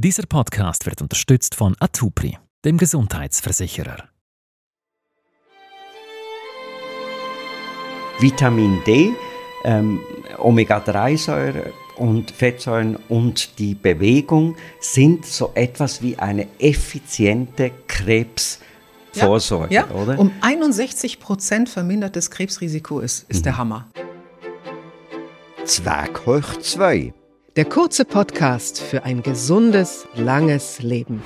Dieser Podcast wird unterstützt von Atupri, dem Gesundheitsversicherer. Vitamin D, ähm, Omega-3-Säure und Fettsäuren und die Bewegung sind so etwas wie eine effiziente Krebsvorsorge, ja, ja. oder? Um 61 Prozent vermindertes Krebsrisiko ist, ist mhm. der Hammer. Zwerg hoch 2. Der kurze Podcast für ein gesundes, langes Leben.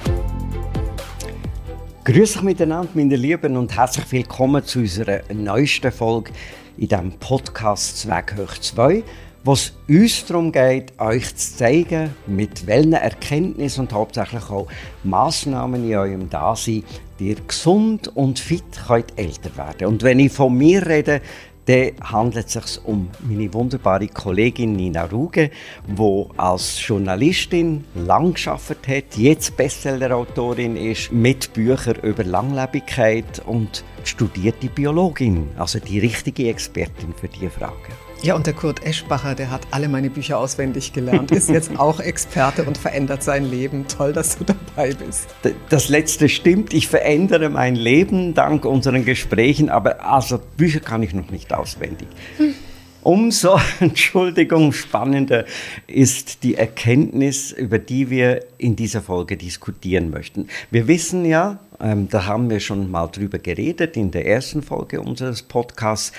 Grüß euch miteinander, meine Lieben, und herzlich willkommen zu unserer neuesten Folge in diesem Podcast Zweck hoch 2, wo es uns darum geht, euch zu zeigen, mit welchen Erkenntnissen und hauptsächlich auch Massnahmen in eurem Dasein ihr gesund und fit könnt älter werden. Und wenn ich von mir rede, dann handelt es sich um meine wunderbare Kollegin Nina Ruge, die als Journalistin lang geschafft hat, jetzt Bestsellerautorin ist mit Büchern über Langlebigkeit und studierte Biologin, also die richtige Expertin für diese Fragen. Ja, und der Kurt Eschbacher, der hat alle meine Bücher auswendig gelernt, ist jetzt auch Experte und verändert sein Leben. Toll, dass du dabei bist. Das letzte stimmt. Ich verändere mein Leben dank unseren Gesprächen, aber also Bücher kann ich noch nicht auswendig. Hm. Umso, Entschuldigung, spannender ist die Erkenntnis, über die wir in dieser Folge diskutieren möchten. Wir wissen ja, ähm, da haben wir schon mal drüber geredet in der ersten Folge unseres Podcasts,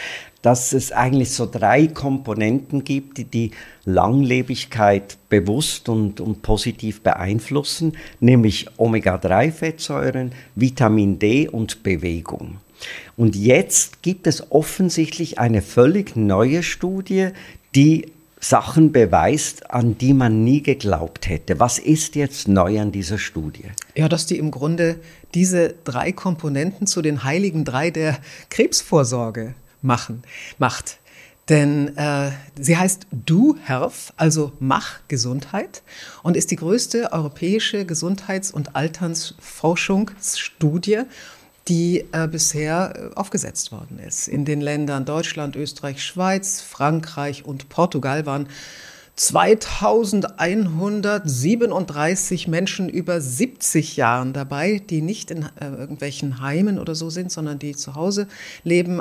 dass es eigentlich so drei Komponenten gibt, die die Langlebigkeit bewusst und, und positiv beeinflussen, nämlich Omega-3-Fettsäuren, Vitamin D und Bewegung. Und jetzt gibt es offensichtlich eine völlig neue Studie, die Sachen beweist, an die man nie geglaubt hätte. Was ist jetzt neu an dieser Studie? Ja, dass die im Grunde diese drei Komponenten zu den heiligen drei der Krebsvorsorge machen, macht. Denn äh, sie heißt Do Health, also Mach Gesundheit, und ist die größte europäische Gesundheits- und Alternsforschungsstudie, die äh, bisher äh, aufgesetzt worden ist. In den Ländern Deutschland, Österreich, Schweiz, Frankreich und Portugal waren 2137 Menschen über 70 Jahren dabei, die nicht in äh, irgendwelchen Heimen oder so sind, sondern die zu Hause leben,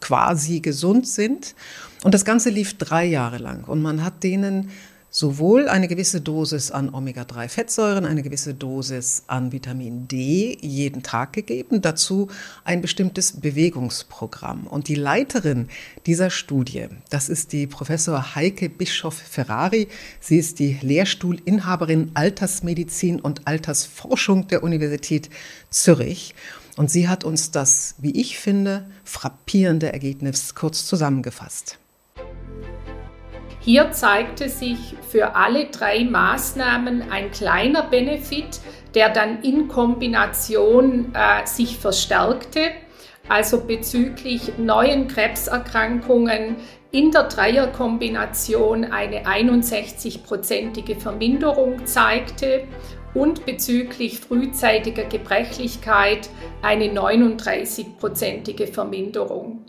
quasi gesund sind. Und das Ganze lief drei Jahre lang. Und man hat denen sowohl eine gewisse Dosis an Omega-3-Fettsäuren, eine gewisse Dosis an Vitamin D jeden Tag gegeben, dazu ein bestimmtes Bewegungsprogramm. Und die Leiterin dieser Studie, das ist die Professor Heike Bischoff-Ferrari. Sie ist die Lehrstuhlinhaberin Altersmedizin und Altersforschung der Universität Zürich. Und sie hat uns das, wie ich finde, frappierende Ergebnis kurz zusammengefasst. Hier zeigte sich für alle drei Maßnahmen ein kleiner Benefit, der dann in Kombination äh, sich verstärkte, also bezüglich neuen Krebserkrankungen in der Dreierkombination eine 61-prozentige Verminderung zeigte und bezüglich frühzeitiger Gebrechlichkeit eine 39-prozentige Verminderung.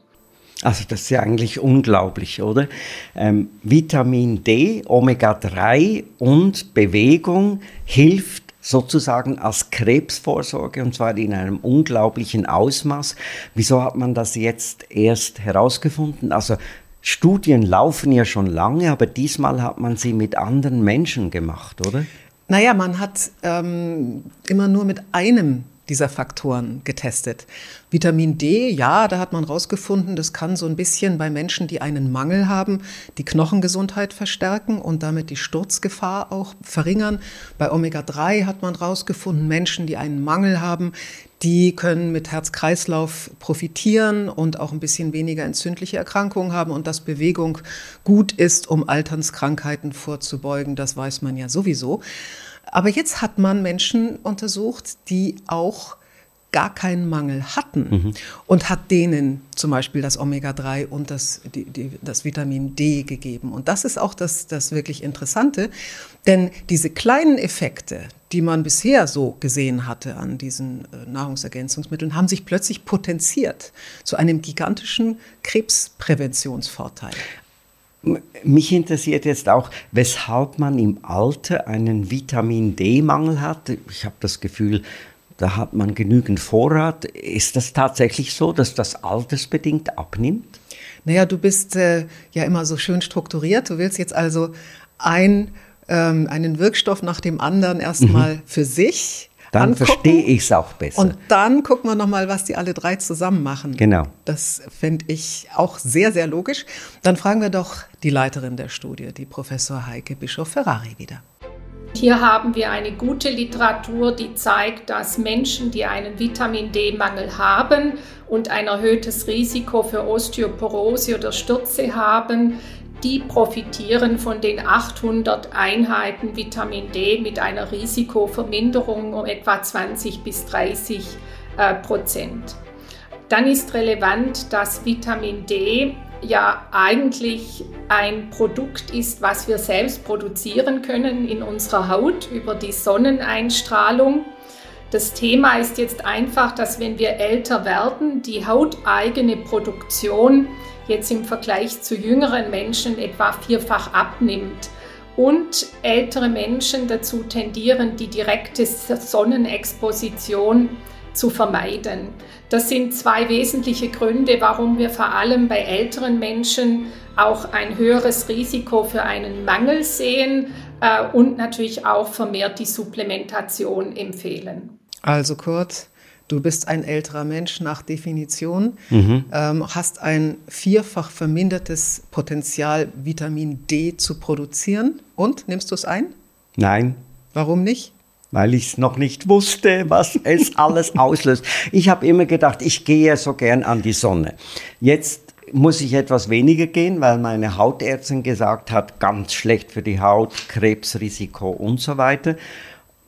Also das ist ja eigentlich unglaublich, oder? Ähm, Vitamin D, Omega-3 und Bewegung hilft sozusagen als Krebsvorsorge und zwar in einem unglaublichen Ausmaß. Wieso hat man das jetzt erst herausgefunden? Also Studien laufen ja schon lange, aber diesmal hat man sie mit anderen Menschen gemacht, oder? Naja, man hat ähm, immer nur mit einem dieser Faktoren getestet. Vitamin D, ja, da hat man rausgefunden, das kann so ein bisschen bei Menschen, die einen Mangel haben, die Knochengesundheit verstärken und damit die Sturzgefahr auch verringern. Bei Omega-3 hat man rausgefunden, Menschen, die einen Mangel haben, die können mit Herz-Kreislauf profitieren und auch ein bisschen weniger entzündliche Erkrankungen haben und dass Bewegung gut ist, um Alternskrankheiten vorzubeugen, das weiß man ja sowieso. Aber jetzt hat man Menschen untersucht, die auch gar keinen Mangel hatten mhm. und hat denen zum Beispiel das Omega-3 und das, die, die, das Vitamin D gegeben. Und das ist auch das, das wirklich Interessante, denn diese kleinen Effekte, die man bisher so gesehen hatte an diesen äh, Nahrungsergänzungsmitteln, haben sich plötzlich potenziert zu einem gigantischen Krebspräventionsvorteil. Mich interessiert jetzt auch, weshalb man im Alter einen Vitamin D-Mangel hat. Ich habe das Gefühl, da hat man genügend Vorrat. Ist das tatsächlich so, dass das altersbedingt abnimmt? Naja, du bist äh, ja immer so schön strukturiert. Du willst jetzt also ein, ähm, einen Wirkstoff nach dem anderen erstmal mhm. für sich dann verstehe ich es auch besser. Und dann gucken wir nochmal, was die alle drei zusammen machen. Genau. Das fände ich auch sehr, sehr logisch. Dann fragen wir doch die Leiterin der Studie, die Professor Heike Bischof-Ferrari wieder. Hier haben wir eine gute Literatur, die zeigt, dass Menschen, die einen Vitamin D-Mangel haben und ein erhöhtes Risiko für Osteoporose oder Stürze haben, die profitieren von den 800 Einheiten Vitamin D mit einer Risikoverminderung um etwa 20 bis 30 äh, Prozent. Dann ist relevant, dass Vitamin D ja eigentlich ein Produkt ist, was wir selbst produzieren können in unserer Haut über die Sonneneinstrahlung. Das Thema ist jetzt einfach, dass wenn wir älter werden, die hauteigene Produktion jetzt im Vergleich zu jüngeren Menschen etwa vierfach abnimmt und ältere Menschen dazu tendieren, die direkte Sonnenexposition zu vermeiden. Das sind zwei wesentliche Gründe, warum wir vor allem bei älteren Menschen auch ein höheres Risiko für einen Mangel sehen äh, und natürlich auch vermehrt die Supplementation empfehlen. Also kurz, Du bist ein älterer Mensch nach Definition, mhm. ähm, hast ein vierfach vermindertes Potenzial, Vitamin D zu produzieren. Und nimmst du es ein? Nein. Warum nicht? Weil ich es noch nicht wusste, was es alles auslöst. Ich habe immer gedacht, ich gehe so gern an die Sonne. Jetzt muss ich etwas weniger gehen, weil meine Hautärztin gesagt hat, ganz schlecht für die Haut, Krebsrisiko und so weiter.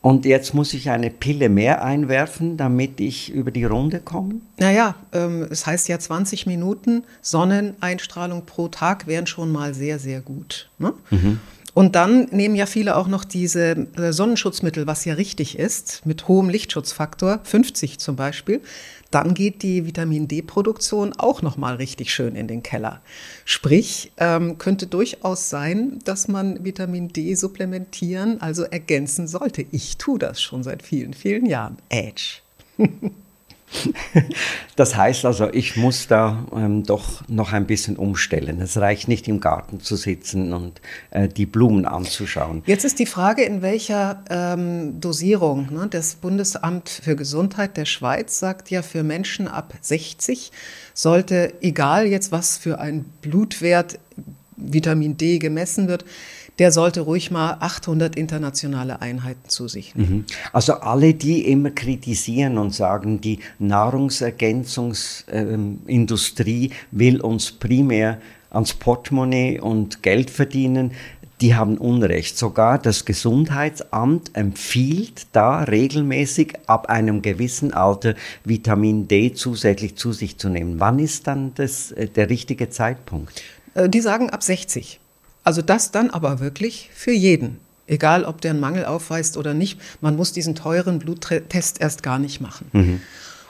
Und jetzt muss ich eine Pille mehr einwerfen, damit ich über die Runde komme? Naja, ähm, es heißt ja 20 Minuten Sonneneinstrahlung pro Tag wären schon mal sehr, sehr gut. Ne? Mhm. Und dann nehmen ja viele auch noch diese äh, Sonnenschutzmittel, was ja richtig ist, mit hohem Lichtschutzfaktor, 50 zum Beispiel. Dann geht die Vitamin D-Produktion auch noch mal richtig schön in den Keller. Sprich, ähm, könnte durchaus sein, dass man Vitamin D supplementieren, also ergänzen sollte. Ich tue das schon seit vielen, vielen Jahren. Edge. Das heißt also, ich muss da ähm, doch noch ein bisschen umstellen. Es reicht nicht im Garten zu sitzen und äh, die Blumen anzuschauen. Jetzt ist die Frage, in welcher ähm, Dosierung. Ne? Das Bundesamt für Gesundheit der Schweiz sagt ja, für Menschen ab 60 sollte, egal jetzt was für ein Blutwert Vitamin D gemessen wird, der sollte ruhig mal 800 internationale Einheiten zu sich nehmen. Mhm. Also alle, die immer kritisieren und sagen, die Nahrungsergänzungsindustrie will uns primär ans Portemonnaie und Geld verdienen, die haben Unrecht. Sogar das Gesundheitsamt empfiehlt da regelmäßig ab einem gewissen Alter Vitamin D zusätzlich zu sich zu nehmen. Wann ist dann das, äh, der richtige Zeitpunkt? Äh, die sagen ab 60. Also das dann aber wirklich für jeden. Egal, ob der einen Mangel aufweist oder nicht. Man muss diesen teuren Bluttest erst gar nicht machen. Mhm.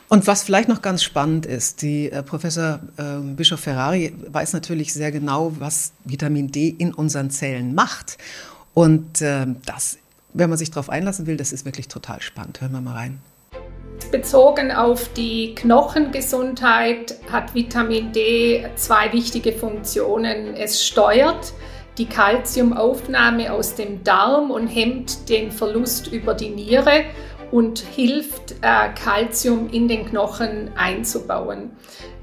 Und was vielleicht noch ganz spannend ist, die äh, Professor äh, Bischof Ferrari weiß natürlich sehr genau, was Vitamin D in unseren Zellen macht. Und äh, das, wenn man sich darauf einlassen will, das ist wirklich total spannend. Hören wir mal rein. Bezogen auf die Knochengesundheit hat Vitamin D zwei wichtige Funktionen. Es steuert die Kalziumaufnahme aus dem Darm und hemmt den Verlust über die Niere und hilft, Kalzium äh, in den Knochen einzubauen.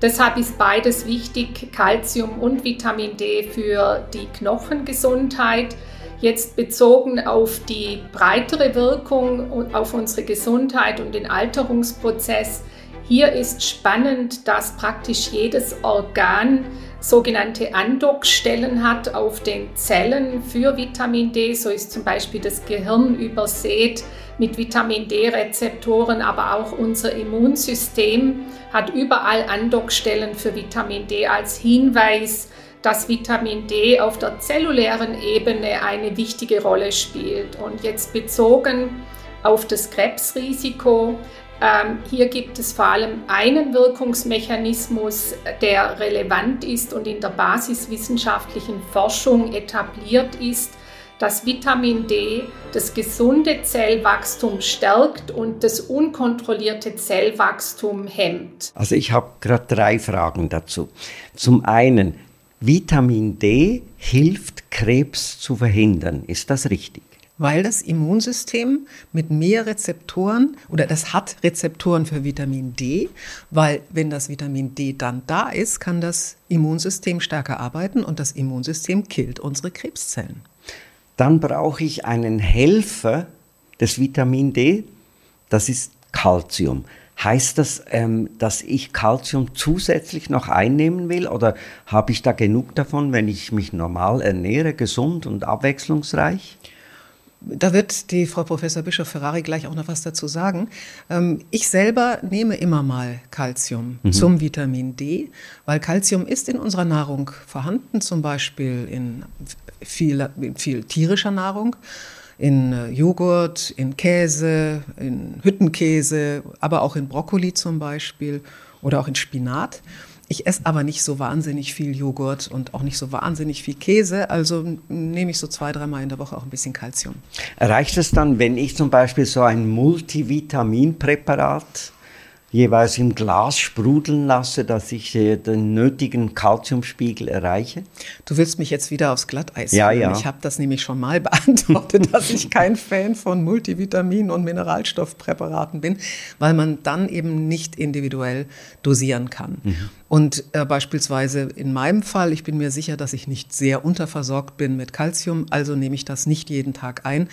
Deshalb ist beides wichtig, Kalzium und Vitamin D für die Knochengesundheit. Jetzt bezogen auf die breitere Wirkung auf unsere Gesundheit und den Alterungsprozess. Hier ist spannend, dass praktisch jedes Organ sogenannte Andockstellen hat auf den Zellen für Vitamin D. So ist zum Beispiel das Gehirn übersät mit Vitamin D-Rezeptoren, aber auch unser Immunsystem hat überall Andockstellen für Vitamin D als Hinweis, dass Vitamin D auf der zellulären Ebene eine wichtige Rolle spielt. Und jetzt bezogen auf das Krebsrisiko Ähm, hier gibt es vor allem einen Wirkungsmechanismus, der relevant ist und in der basiswissenschaftlichen Forschung etabliert ist, dass Vitamin D das gesunde Zellwachstum stärkt und das unkontrollierte Zellwachstum hemmt. Also ich habe gerade drei Fragen dazu. Zum einen, Vitamin D hilft Krebs zu verhindern. Ist das richtig? Weil das Immunsystem mit mehr Rezeptoren oder das hat Rezeptoren für Vitamin D, weil wenn das Vitamin D dann da ist, kann das Immunsystem stärker arbeiten und das Immunsystem killt unsere Krebszellen. Dann brauche ich einen Helfer des Vitamin D, das ist Calcium. Heißt das, ähm, dass ich Calcium zusätzlich noch einnehmen will oder habe ich da genug davon, wenn ich mich normal ernähre, gesund und abwechslungsreich? Da wird die Frau Professor Bischof Ferrari gleich auch noch was dazu sagen. Ähm, ich selber nehme immer mal Calcium mhm. zum Vitamin D, weil Calcium ist in unserer Nahrung vorhanden, zum Beispiel in viel, viel tierischer Nahrung, in äh, Joghurt, in Käse, in Hüttenkäse, aber auch in Brokkoli zum Beispiel oder auch in Spinat. Ich esse aber nicht so wahnsinnig viel Joghurt und auch nicht so wahnsinnig viel Käse, also nehme ich so zwei, dreimal in der Woche auch ein bisschen Kalzium. Reicht es dann, wenn ich zum Beispiel so ein Multivitaminpräparat jeweils im Glas sprudeln lasse, dass ich äh, den nötigen Kalziumspiegel erreiche? Du willst mich jetzt wieder aufs Glatteis ja, ja. Ich habe das nämlich schon mal beantwortet, dass ich kein Fan von Multivitamin- und Mineralstoffpräparaten bin, weil man dann eben nicht individuell dosieren kann. Mhm. Und äh, beispielsweise in meinem Fall, ich bin mir sicher, dass ich nicht sehr unterversorgt bin mit Kalzium, also nehme ich das nicht jeden Tag ein.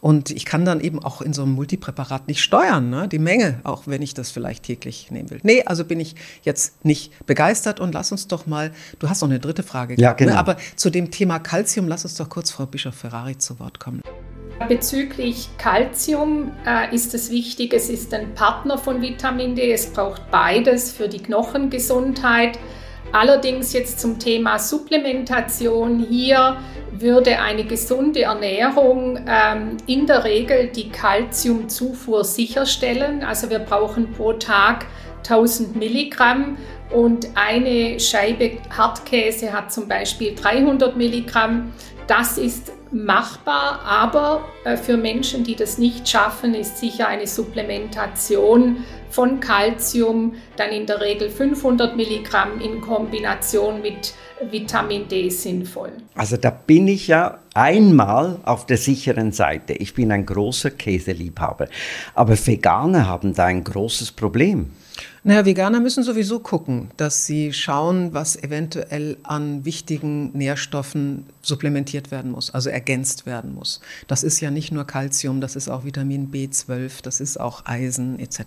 Und ich kann dann eben auch in so einem Multipräparat nicht steuern, ne? die Menge, auch wenn ich das vielleicht täglich nehmen will. Nee, also bin ich jetzt nicht begeistert und lass uns doch mal, du hast noch eine dritte Frage ja, gehabt, ne? genau. ne? aber zu dem Thema Calcium, lass uns doch kurz Frau Bischof Ferrari zu Wort kommen. Bezüglich Calcium äh, ist es wichtig, es ist ein Partner von Vitamin D, es braucht beides für die Knochengesundheit. Allerdings jetzt zum Thema Supplementation. Hier würde eine gesunde Ernährung ähm, in der Regel die Kalziumzufuhr sicherstellen. Also wir brauchen pro Tag 1000 Milligramm und eine Scheibe Hartkäse hat zum Beispiel 300 Milligramm. Das ist machbar, aber äh, für Menschen, die das nicht schaffen, ist sicher eine Supplementation von Calcium dann in der Regel 500 Milligramm in Kombination mit Vitamin D sinnvoll. Also da bin ich ja einmal auf der sicheren Seite. Ich bin ein großer Käseliebhaber. Aber Veganer haben da ein großes Problem. Naja, Veganer müssen sowieso gucken, dass sie schauen, was eventuell an wichtigen Nährstoffen supplementiert werden muss, also ergänzt werden muss. Das ist ja nicht nur Kalzium, das ist auch Vitamin B12, das ist auch Eisen etc.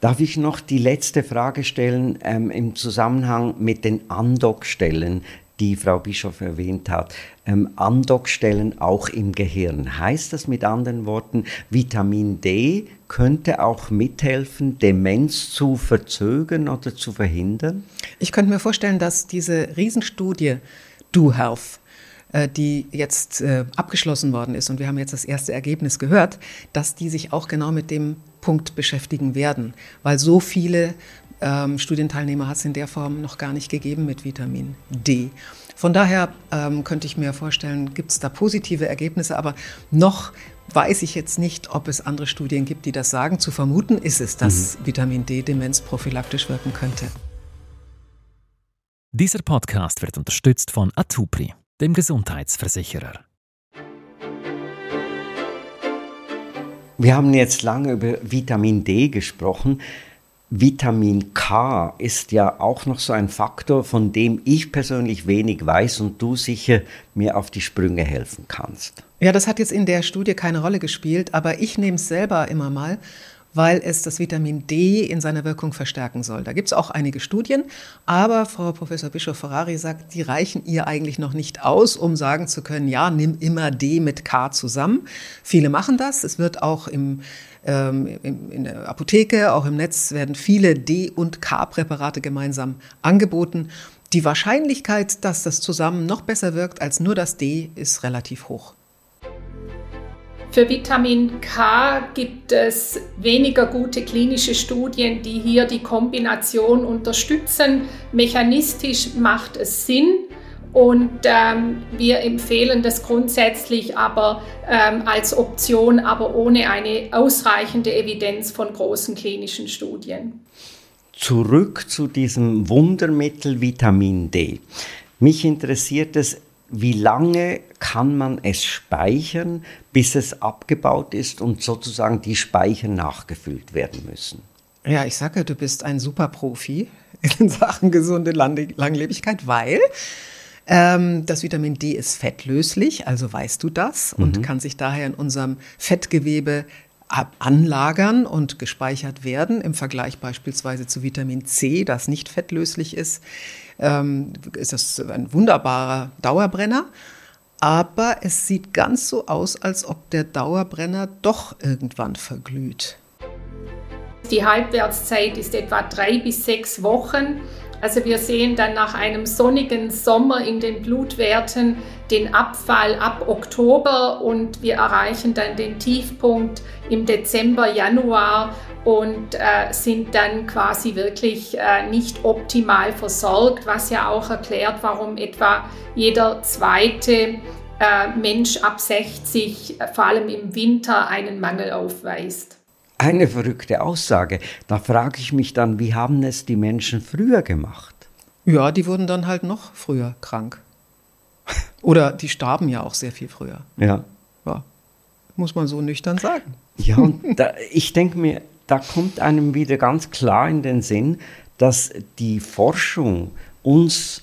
Darf ich noch die letzte Frage stellen ähm, im Zusammenhang mit den Andockstellen, die Frau Bischof erwähnt hat? Ähm, Andockstellen auch im Gehirn. Heißt das mit anderen Worten, Vitamin D könnte auch mithelfen, Demenz zu verzögern oder zu verhindern? Ich könnte mir vorstellen, dass diese Riesenstudie Do Health äh, die jetzt äh, abgeschlossen worden ist, und wir haben jetzt das erste Ergebnis gehört, dass die sich auch genau mit dem Punkt beschäftigen werden, weil so viele ähm, Studienteilnehmer hat es in der Form noch gar nicht gegeben mit Vitamin D. Von daher ähm, könnte ich mir vorstellen, gibt es da positive Ergebnisse, aber noch weiß ich jetzt nicht, ob es andere Studien gibt, die das sagen. Zu vermuten ist es, dass mhm. Vitamin D Demenz prophylaktisch wirken könnte. Dieser Podcast wird unterstützt von Atupri dem Gesundheitsversicherer. Wir haben jetzt lange über Vitamin D gesprochen. Vitamin K ist ja auch noch so ein Faktor, von dem ich persönlich wenig weiß und du sicher mir auf die Sprünge helfen kannst. Ja, das hat jetzt in der Studie keine Rolle gespielt, aber ich nehme es selber immer mal weil es das Vitamin D in seiner Wirkung verstärken soll. Da gibt es auch einige Studien, aber Frau Professor Bischof Ferrari sagt, die reichen ihr eigentlich noch nicht aus, um sagen zu können, ja, nimm immer D mit K zusammen. Viele machen das. Es wird auch im ähm, in der Apotheke, auch im Netz werden viele D- und K-Präparate gemeinsam angeboten. Die Wahrscheinlichkeit, dass das zusammen noch besser wirkt als nur das D, ist relativ hoch. Für Vitamin K gibt es weniger gute klinische Studien, die hier die Kombination unterstützen. Mechanistisch macht es Sinn, und ähm, wir empfehlen das grundsätzlich aber ähm, als Option, aber ohne eine ausreichende Evidenz von großen klinischen Studien. Zurück zu diesem Wundermittel Vitamin D. Mich interessiert es, wie lange kann man es speichern, bis es abgebaut ist und sozusagen die Speicher nachgefüllt werden müssen? Ja, ich sage, du bist ein super Profi in Sachen gesunde Langlebigkeit, weil ähm, das Vitamin D ist fettlöslich, also weißt du das und mhm. kann sich daher in unserem Fettgewebe anlagern und gespeichert werden, im Vergleich beispielsweise zu Vitamin C, das nicht fettlöslich ist, ähm, ist das ein wunderbarer Dauerbrenner. Aber es sieht ganz so aus, als ob der Dauerbrenner doch irgendwann verglüht. Die Halbwertszeit ist etwa drei bis sechs Wochen. Also wir sehen dann nach einem sonnigen Sommer in den Blutwerten den Abfall ab Oktober und wir erreichen dann den Tiefpunkt im Dezember, Januar und äh, sind dann quasi wirklich äh, nicht optimal versorgt, was ja auch erklärt, warum etwa jeder zweite äh, Mensch ab 60 äh, vor allem im Winter einen Mangel aufweist. Eine verrückte Aussage. Da frage ich mich dann, wie haben es die Menschen früher gemacht? Ja, die wurden dann halt noch früher krank. Oder die starben ja auch sehr viel früher. Ja. ja. Muss man so nüchtern sagen. Ja, und da, ich denke mir, da kommt einem wieder ganz klar in den Sinn, dass die Forschung uns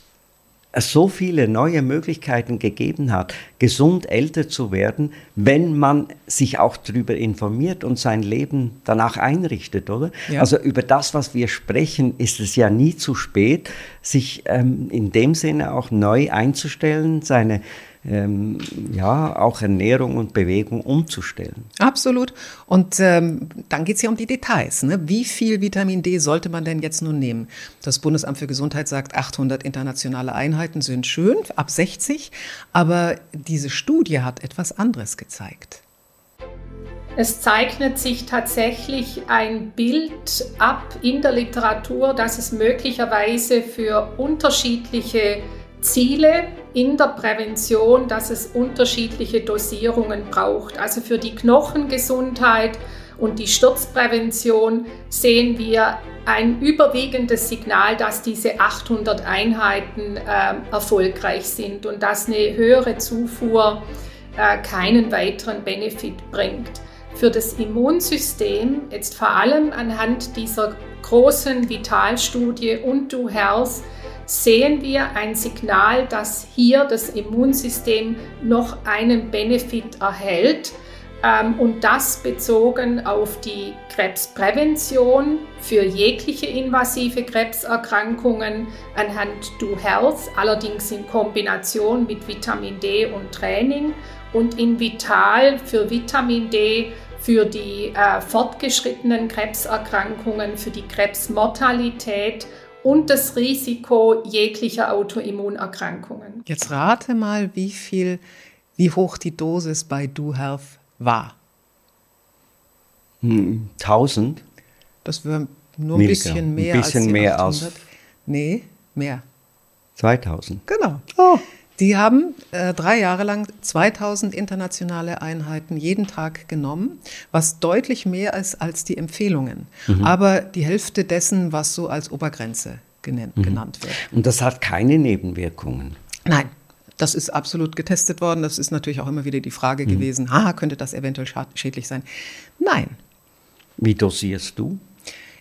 so viele neue Möglichkeiten gegeben hat, gesund älter zu werden, wenn man sich auch darüber informiert und sein Leben danach einrichtet, oder? Ja. Also über das, was wir sprechen, ist es ja nie zu spät, sich ähm, in dem Sinne auch neu einzustellen, seine ähm, ja, auch Ernährung und Bewegung umzustellen. Absolut. Und ähm, dann geht es ja um die Details. Ne? Wie viel Vitamin D sollte man denn jetzt nun nehmen? Das Bundesamt für Gesundheit sagt, 800 internationale Einheiten sind schön, ab 60. Aber diese Studie hat etwas anderes gezeigt. Es zeichnet sich tatsächlich ein Bild ab in der Literatur, dass es möglicherweise für unterschiedliche Ziele in der Prävention, dass es unterschiedliche Dosierungen braucht. Also für die Knochengesundheit und die Sturzprävention sehen wir ein überwiegendes Signal, dass diese 800 Einheiten äh, erfolgreich sind und dass eine höhere Zufuhr äh, keinen weiteren Benefit bringt. Für das Immunsystem, jetzt vor allem anhand dieser großen Vitalstudie und Du Health, sehen wir ein Signal, dass hier das Immunsystem noch einen Benefit erhält. Ähm, und das bezogen auf die Krebsprävention für jegliche invasive Krebserkrankungen anhand Do Health, allerdings in Kombination mit Vitamin D und Training und in Vital für Vitamin D für die äh, fortgeschrittenen Krebserkrankungen, für die Krebsmortalität und das Risiko jeglicher Autoimmunerkrankungen. Jetzt rate mal, wie viel, wie hoch die Dosis bei Do Health war. 1000? Hm, das wäre nur ein bisschen mehr ein bisschen als mehr 800. Aus nee, mehr. 2000. Genau. Oh. Die haben äh, drei Jahre lang 2000 internationale Einheiten jeden Tag genommen, was deutlich mehr ist als die Empfehlungen. Mhm. Aber die Hälfte dessen, was so als Obergrenze genannt, mhm. genannt wird. Und das hat keine Nebenwirkungen? Nein. Das ist absolut getestet worden. Das ist natürlich auch immer wieder die Frage mhm. gewesen, ah, könnte das eventuell schädlich sein? Nein. Wie dosierst du?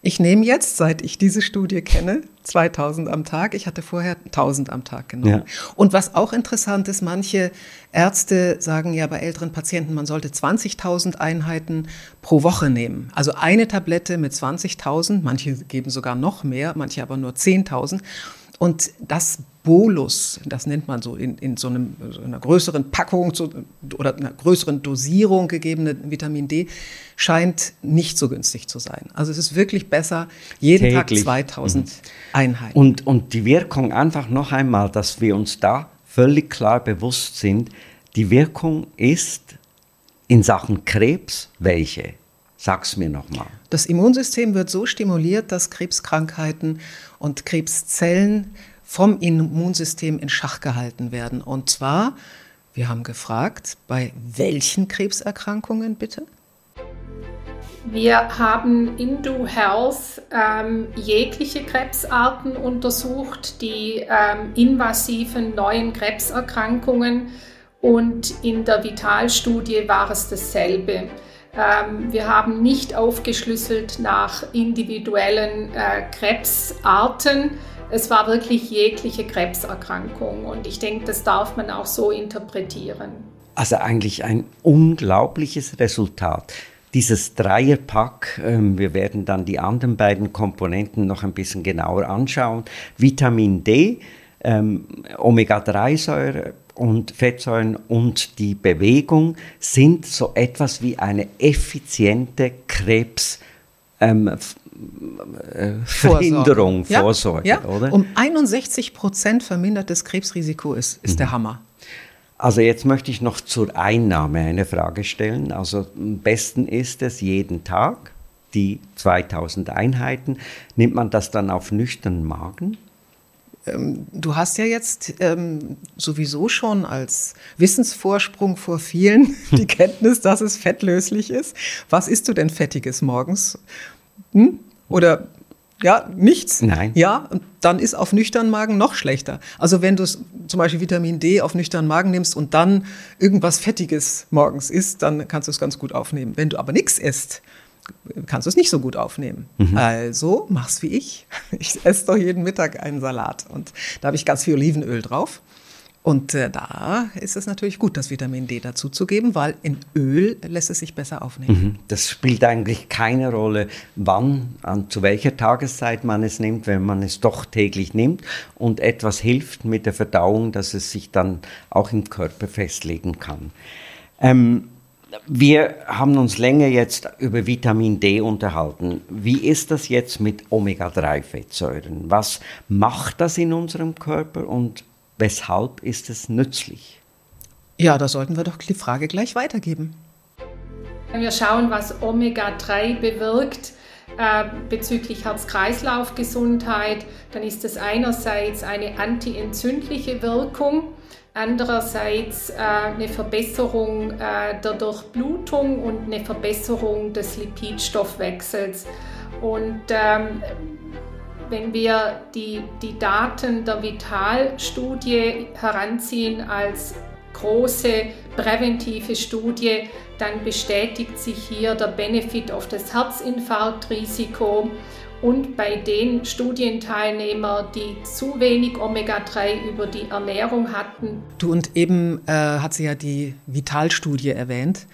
Ich nehme jetzt, seit ich diese Studie kenne, 2000 am Tag. Ich hatte vorher 1000 am Tag genommen. Ja. Und was auch interessant ist, manche Ärzte sagen ja bei älteren Patienten, man sollte 20.000 Einheiten pro Woche nehmen. Also eine Tablette mit 20.000, manche geben sogar noch mehr, manche aber nur 10.000. Und das Bolus, das nennt man so in, in so, einem, so einer größeren Packung zu, oder einer größeren Dosierung gegebene Vitamin D, scheint nicht so günstig zu sein. Also es ist wirklich besser, jeden Täglich. Tag 2000 mhm. Einheiten. Und, und die Wirkung einfach noch einmal, dass wir uns da völlig klar bewusst sind, die Wirkung ist in Sachen Krebs, welche? Sag's mir nochmal. Das Immunsystem wird so stimuliert, dass Krebskrankheiten und Krebszellen vom Immunsystem in Schach gehalten werden. Und zwar, wir haben gefragt, bei welchen Krebserkrankungen bitte? Wir haben in Do Health ähm, jegliche Krebsarten untersucht, die ähm, invasiven neuen Krebserkrankungen und in der Vitalstudie war es dasselbe. Ähm, wir haben nicht aufgeschlüsselt nach individuellen äh, Krebsarten. Es war wirklich jegliche Krebserkrankung und ich denke, das darf man auch so interpretieren. Also eigentlich ein unglaubliches Resultat. Dieses Dreierpack, ähm, wir werden dann die anderen beiden Komponenten noch ein bisschen genauer anschauen. Vitamin D, ähm, Omega-3-Säure, und Fettsäuren und die Bewegung sind so etwas wie eine effiziente Krebs ähm, äh, Verhinderung, ja, Vorsorge, ja. oder? Um 61 Prozent vermindertes Krebsrisiko ist, ist mhm. der Hammer. Also jetzt möchte ich noch zur Einnahme eine Frage stellen. Also am besten ist es jeden Tag, die 2000 Einheiten. Nimmt man das dann auf nüchternen Magen? Ähm, du hast ja jetzt ähm, sowieso schon als Wissensvorsprung vor vielen die Kenntnis, dass es fettlöslich ist. Was isst du denn Fettiges morgens? Hm? Oder ja, nichts? Nein. Ja, und dann ist auf nüchternen Magen noch schlechter. Also wenn du zum Beispiel Vitamin D auf nüchternen Magen nimmst und dann irgendwas Fettiges morgens isst, dann kannst du es ganz gut aufnehmen. Wenn du aber nichts isst, kannst du es nicht so gut aufnehmen. Mhm. Also mach's wie ich. Ich esse doch jeden Mittag einen Salat und da habe ich ganz viel Olivenöl drauf. Und äh, da ist es natürlich gut, das Vitamin D dazuzugeben, weil in Öl lässt es sich besser aufnehmen. Mhm. Das spielt eigentlich keine Rolle, wann, an, zu welcher Tageszeit man es nimmt, wenn man es doch täglich nimmt und etwas hilft mit der Verdauung, dass es sich dann auch im Körper festlegen kann. Ähm, wir haben uns länger jetzt über Vitamin D unterhalten. Wie ist das jetzt mit Omega-3-Fettsäuren? Was macht das in unserem Körper und weshalb ist es nützlich? Ja, da sollten wir doch die Frage gleich weitergeben. Wenn wir schauen, was Omega-3 bewirkt, äh, bezüglich Herz-Kreislauf-Gesundheit, dann ist es einerseits eine antientzündliche Wirkung andererseits äh, eine Verbesserung äh, der Durchblutung und eine Verbesserung des Lipidstoffwechsels. Und ähm, wenn wir die, die Daten der Vitalstudie heranziehen als große präventive Studie, dann bestätigt sich hier der Benefit auf das Herzinfarktrisiko und bei den Studienteilnehmern, die zu wenig Omega-3 über die Ernährung hatten. Du und eben äh, hat sie ja die Vitalstudie erwähnt,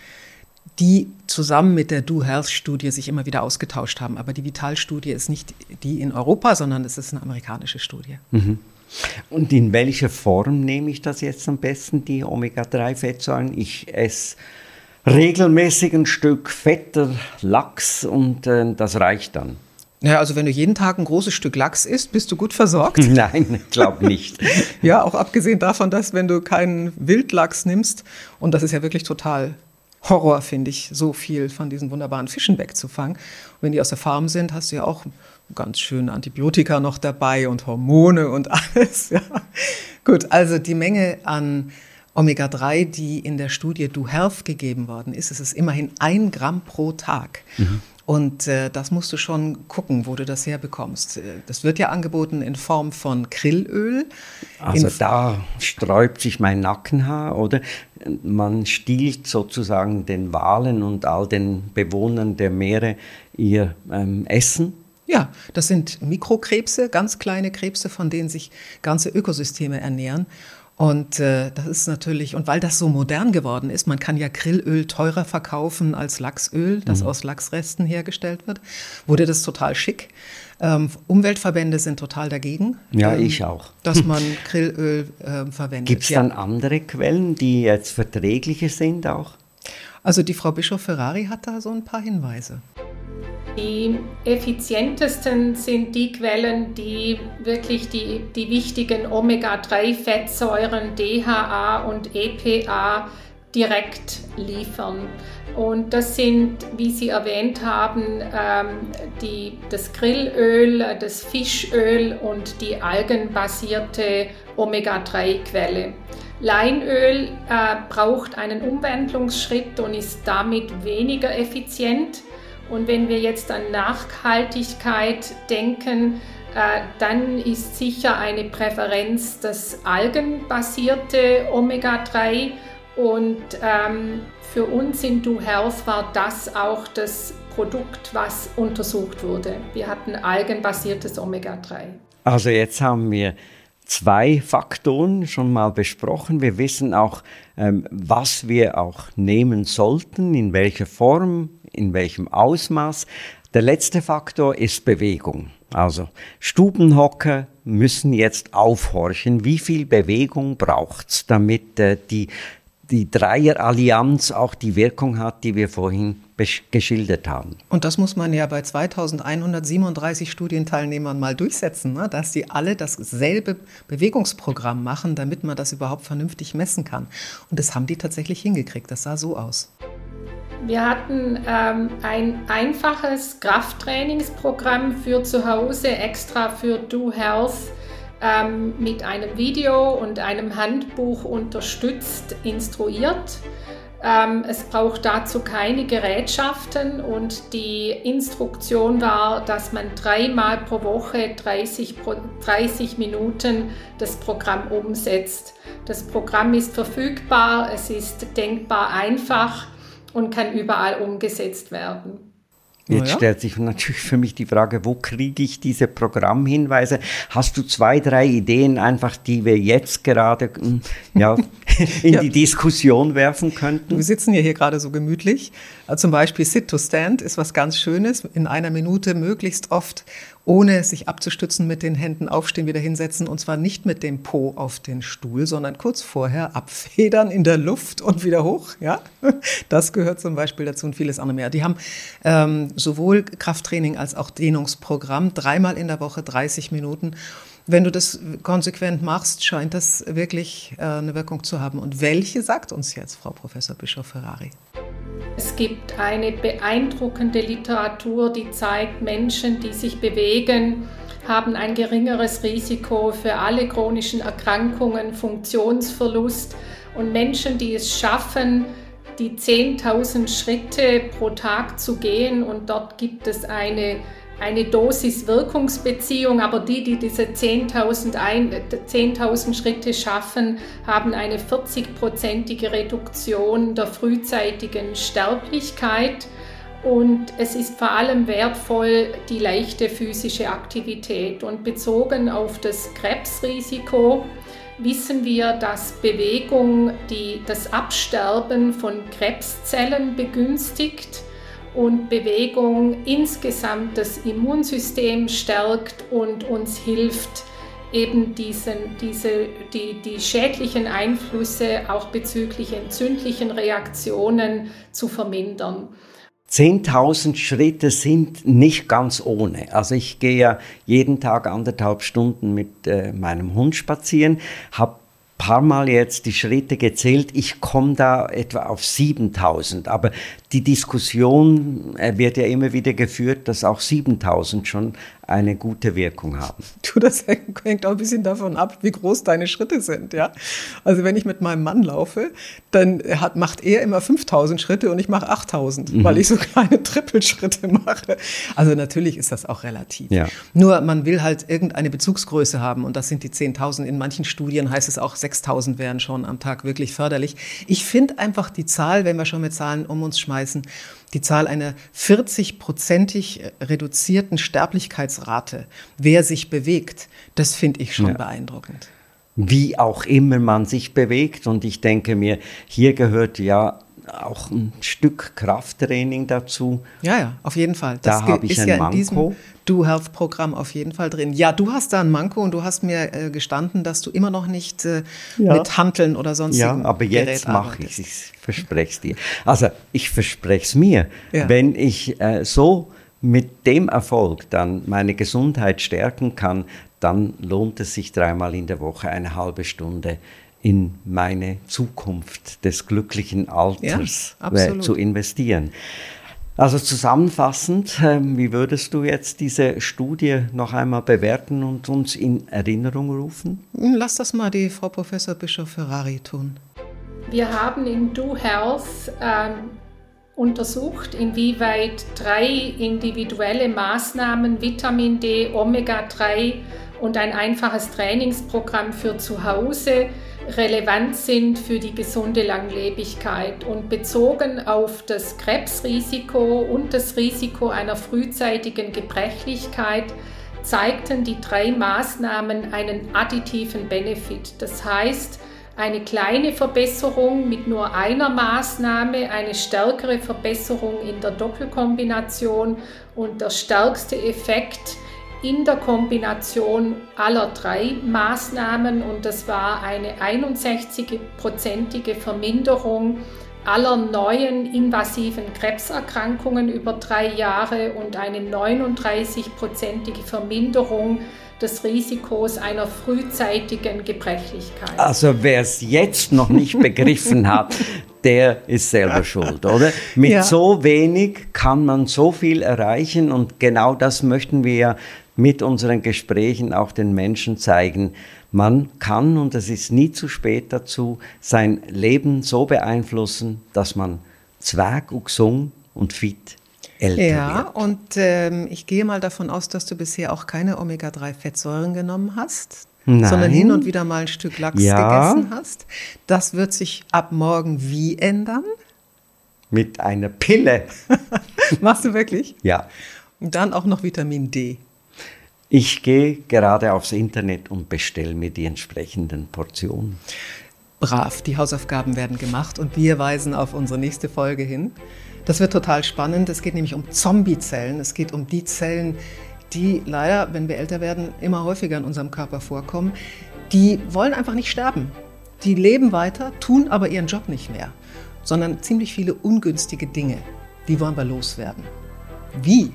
die zusammen mit der Do Health Studie sich immer wieder ausgetauscht haben. Aber die Vitalstudie ist nicht die in Europa, sondern es ist eine amerikanische Studie. Mhm. Und in welcher Form nehme ich das jetzt am besten, die Omega-3-Fettsäuren? Ich esse regelmäßig ein Stück fetter Lachs und äh, das reicht dann. Ja, also wenn du jeden Tag ein großes Stück Lachs isst, bist du gut versorgt? Nein, glaub nicht. ja, auch abgesehen davon, dass wenn du keinen Wildlachs nimmst, und das ist ja wirklich total Horror, finde ich, so viel von diesen wunderbaren Fischen wegzufangen. Und wenn die aus der Farm sind, hast du ja auch ganz schön Antibiotika noch dabei und Hormone und alles. Ja. Gut, also die Menge an Omega-3, die in der Studie Do Health gegeben worden ist, es ist immerhin ein Gramm pro Tag. Mhm. Und äh, das musst du schon gucken, wo du das herbekommst. Äh, das wird ja angeboten in Form von Krillöl. Also da sträubt sich mein Nackenhaar, oder? Man stiehlt sozusagen den Walen und all den Bewohnern der Meere ihr ähm, Essen. Ja, das sind Mikrokrebse, ganz kleine Krebse, von denen sich ganze Ökosysteme ernähren. Und äh, das ist natürlich, und weil das so modern geworden ist, man kann ja Grillöl teurer verkaufen als Lachsöl, das mhm. aus Lachsresten hergestellt wird, wurde das total schick. Ähm, Umweltverbände sind total dagegen. Ja, ähm, ich auch. Dass man Grillöl äh, verwendet. Gibt es dann andere Quellen, die jetzt verträglicher sind auch? Also die Frau Bischof Ferrari hat da so ein paar Hinweise. Die effizientesten sind die Quellen, die wirklich die, die wichtigen Omega-3-Fettsäuren DHA und EPA direkt liefern. Und das sind, wie Sie erwähnt haben, ähm, die, das Grillöl, das Fischöl und die algenbasierte Omega-3-Quelle. Leinöl äh, braucht einen Umwandlungsschritt und ist damit weniger effizient. Und wenn wir jetzt an Nachhaltigkeit denken, äh, dann ist sicher eine Präferenz das algenbasierte Omega-3. Und ähm, für uns in Do Health war das auch das Produkt, was untersucht wurde. Wir hatten algenbasiertes Omega-3. Also jetzt haben wir zwei Faktoren schon mal besprochen. Wir wissen auch, ähm, was wir auch nehmen sollten, in welcher Form, in welchem Ausmaß. Der letzte Faktor ist Bewegung. Also Stubenhocker müssen jetzt aufhorchen. Wie viel Bewegung braucht's, damit äh, die die Dreierallianz auch die Wirkung hat, die wir vorhin geschildert haben. Und das muss man ja bei 2137 Studienteilnehmern mal durchsetzen, ne? dass die alle dasselbe Bewegungsprogramm machen, damit man das überhaupt vernünftig messen kann. Und das haben die tatsächlich hingekriegt. Das sah so aus. Wir hatten ähm, ein einfaches Krafttrainingsprogramm für zu Hause, extra für Do Health ähm, mit einem Video und einem Handbuch unterstützt, instruiert. Ähm, es braucht dazu keine Gerätschaften und die Instruktion war, dass man dreimal pro Woche 30, 30 Minuten das Programm umsetzt. Das Programm ist verfügbar, es ist denkbar einfach und kann überall umgesetzt werden. Jetzt stellt sich natürlich für mich die Frage, wo kriege ich diese Programmhinweise? Hast du zwei, drei Ideen einfach, die wir jetzt gerade hm, ja, in ja. die Diskussion werfen könnten? Wir sitzen ja hier gerade so gemütlich. Zum Beispiel Sit to Stand ist was ganz Schönes. In einer Minute möglichst oft ohne sich abzustützen mit den Händen aufstehen, wieder hinsetzen und zwar nicht mit dem Po auf den Stuhl, sondern kurz vorher abfedern in der Luft und wieder hoch. Ja, das gehört zum Beispiel dazu und vieles andere mehr. Die haben ähm, sowohl Krafttraining als auch Dehnungsprogramm dreimal in der Woche 30 Minuten. Wenn du das konsequent machst, scheint das wirklich äh, eine Wirkung zu haben. Und welche sagt uns jetzt Frau Professor Bischof-Ferrari? Es gibt eine beeindruckende Literatur, die zeigt, Menschen, die sich bewegen, haben ein geringeres Risiko für alle chronischen Erkrankungen, Funktionsverlust. Und Menschen, die es schaffen, die 10.000 Schritte pro Tag zu gehen, und dort gibt es eine eine Dosis-Wirkungsbeziehung, aber die, die diese 10.000 10 Schritte schaffen, haben eine 40-prozentige Reduktion der frühzeitigen Sterblichkeit. Und es ist vor allem wertvoll die leichte physische Aktivität. Und bezogen auf das Krebsrisiko wissen wir, dass Bewegung die, das Absterben von Krebszellen begünstigt und Bewegung insgesamt das Immunsystem stärkt und uns hilft, eben diesen, diese, die, die schädlichen Einflüsse auch bezüglich entzündlichen Reaktionen zu vermindern. 10.000 Schritte sind nicht ganz ohne. Also ich gehe ja jeden Tag anderthalb Stunden mit äh, meinem Hund spazieren, habe paar Mal jetzt die Schritte gezählt. Ich komme da etwa auf 7000. Aber die Diskussion äh, wird ja immer wieder geführt, dass auch 7000 schon eine gute Wirkung haben. Du, das hängt auch ein bisschen davon ab, wie groß deine Schritte sind, ja. Also wenn ich mit meinem Mann laufe, dann hat, macht er immer 5000 Schritte und ich mache 8000, mhm. weil ich so kleine Trippelschritte mache. Also natürlich ist das auch relativ. Ja. Nur man will halt irgendeine Bezugsgröße haben und das sind die 10.000. In manchen Studien heißt es auch 6000 wären schon am Tag wirklich förderlich. Ich finde einfach die Zahl, wenn wir schon mit Zahlen um uns schmeißen, die Zahl einer 40-prozentig reduzierten Sterblichkeitsrate, wer sich bewegt, das finde ich schon ja. beeindruckend. Wie auch immer man sich bewegt. Und ich denke mir, hier gehört ja auch ein Stück Krafttraining dazu. Ja, ja, auf jeden Fall. Das da habe ich ist ein ja Manko. in diesem Do Health Programm auf jeden Fall drin. Ja, du hast da ein Manko und du hast mir äh, gestanden, dass du immer noch nicht äh, ja. mit Hanteln oder sonst Ja, aber jetzt mache ich es. Ich verspreche es dir. Also ich verspreche es mir. Ja. Wenn ich äh, so mit dem Erfolg dann meine Gesundheit stärken kann, dann lohnt es sich dreimal in der Woche eine halbe Stunde in meine Zukunft des glücklichen Alters ja, zu investieren. Also zusammenfassend, ähm, wie würdest du jetzt diese Studie noch einmal bewerten und uns in Erinnerung rufen? Lass das mal die Frau Professor Bischof Ferrari tun. Wir haben in Do Health ähm, untersucht, inwieweit drei individuelle Maßnahmen, Vitamin D, Omega-3 und ein einfaches Trainingsprogramm für zu Hause relevant sind für die gesunde Langlebigkeit. Und bezogen auf das Krebsrisiko und das Risiko einer frühzeitigen Gebrechlichkeit zeigten die drei Maßnahmen einen additiven Benefit. Das heißt, eine kleine Verbesserung mit nur einer Maßnahme, eine stärkere Verbesserung in der Doppelkombination und der stärkste Effekt in der Kombination aller drei Maßnahmen und das war eine 61-prozentige Verminderung aller neuen invasiven Krebserkrankungen über drei Jahre und eine 39-prozentige Verminderung des Risikos einer frühzeitigen Gebrechlichkeit. Also wer es jetzt noch nicht begriffen hat, der ist selber schuld, oder? Mit ja. so wenig kann man so viel erreichen und genau das möchten wir ja mit unseren Gesprächen auch den Menschen zeigen. Man kann, und es ist nie zu spät dazu, sein Leben so beeinflussen, dass man zwerg und gesund und fit älter ja, wird. und ähm, ich gehe mal davon aus, dass du bisher auch keine Omega-3-Fettsäuren genommen hast. Nein. sondern hin und wieder mal ein Stück Lachs ja. gegessen hast. Das wird sich ab morgen wie ändern? Mit einer Pille. Machst du wirklich? Ja. Und dann auch noch Vitamin D. Ich gehe gerade aufs Internet und bestelle mir die entsprechenden Portionen. Brav, die Hausaufgaben werden gemacht und wir weisen auf unsere nächste Folge hin. Das wird total spannend. Es geht nämlich um Zombiezellen. Es geht um die Zellen, die leider, wenn wir älter werden, immer häufiger in unserem Körper vorkommen. Die wollen einfach nicht sterben. Die leben weiter, tun aber ihren Job nicht mehr, sondern ziemlich viele ungünstige Dinge. Die wollen wir loswerden. Wie?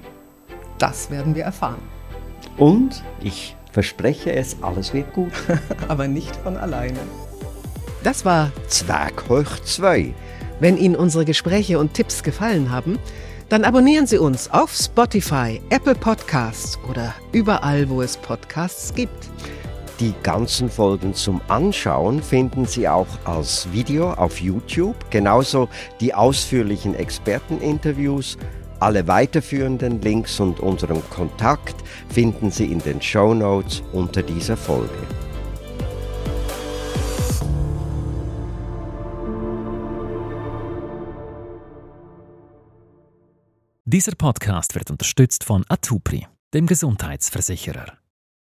Das werden wir erfahren. Und ich verspreche es, alles wird gut. Aber nicht von alleine. Das war Zwerg hoch 2. Wenn Ihnen unsere Gespräche und Tipps gefallen haben, dann abonnieren Sie uns auf Spotify, Apple Podcasts oder überall, wo es Podcasts gibt. Die ganzen Folgen zum Anschauen finden Sie auch als Video auf YouTube, genauso die ausführlichen Experteninterviews alle weiterführenden Links und unseren Kontakt finden Sie in den Show Notes unter dieser Folge. Dieser Podcast wird unterstützt von Atupri, dem Gesundheitsversicherer.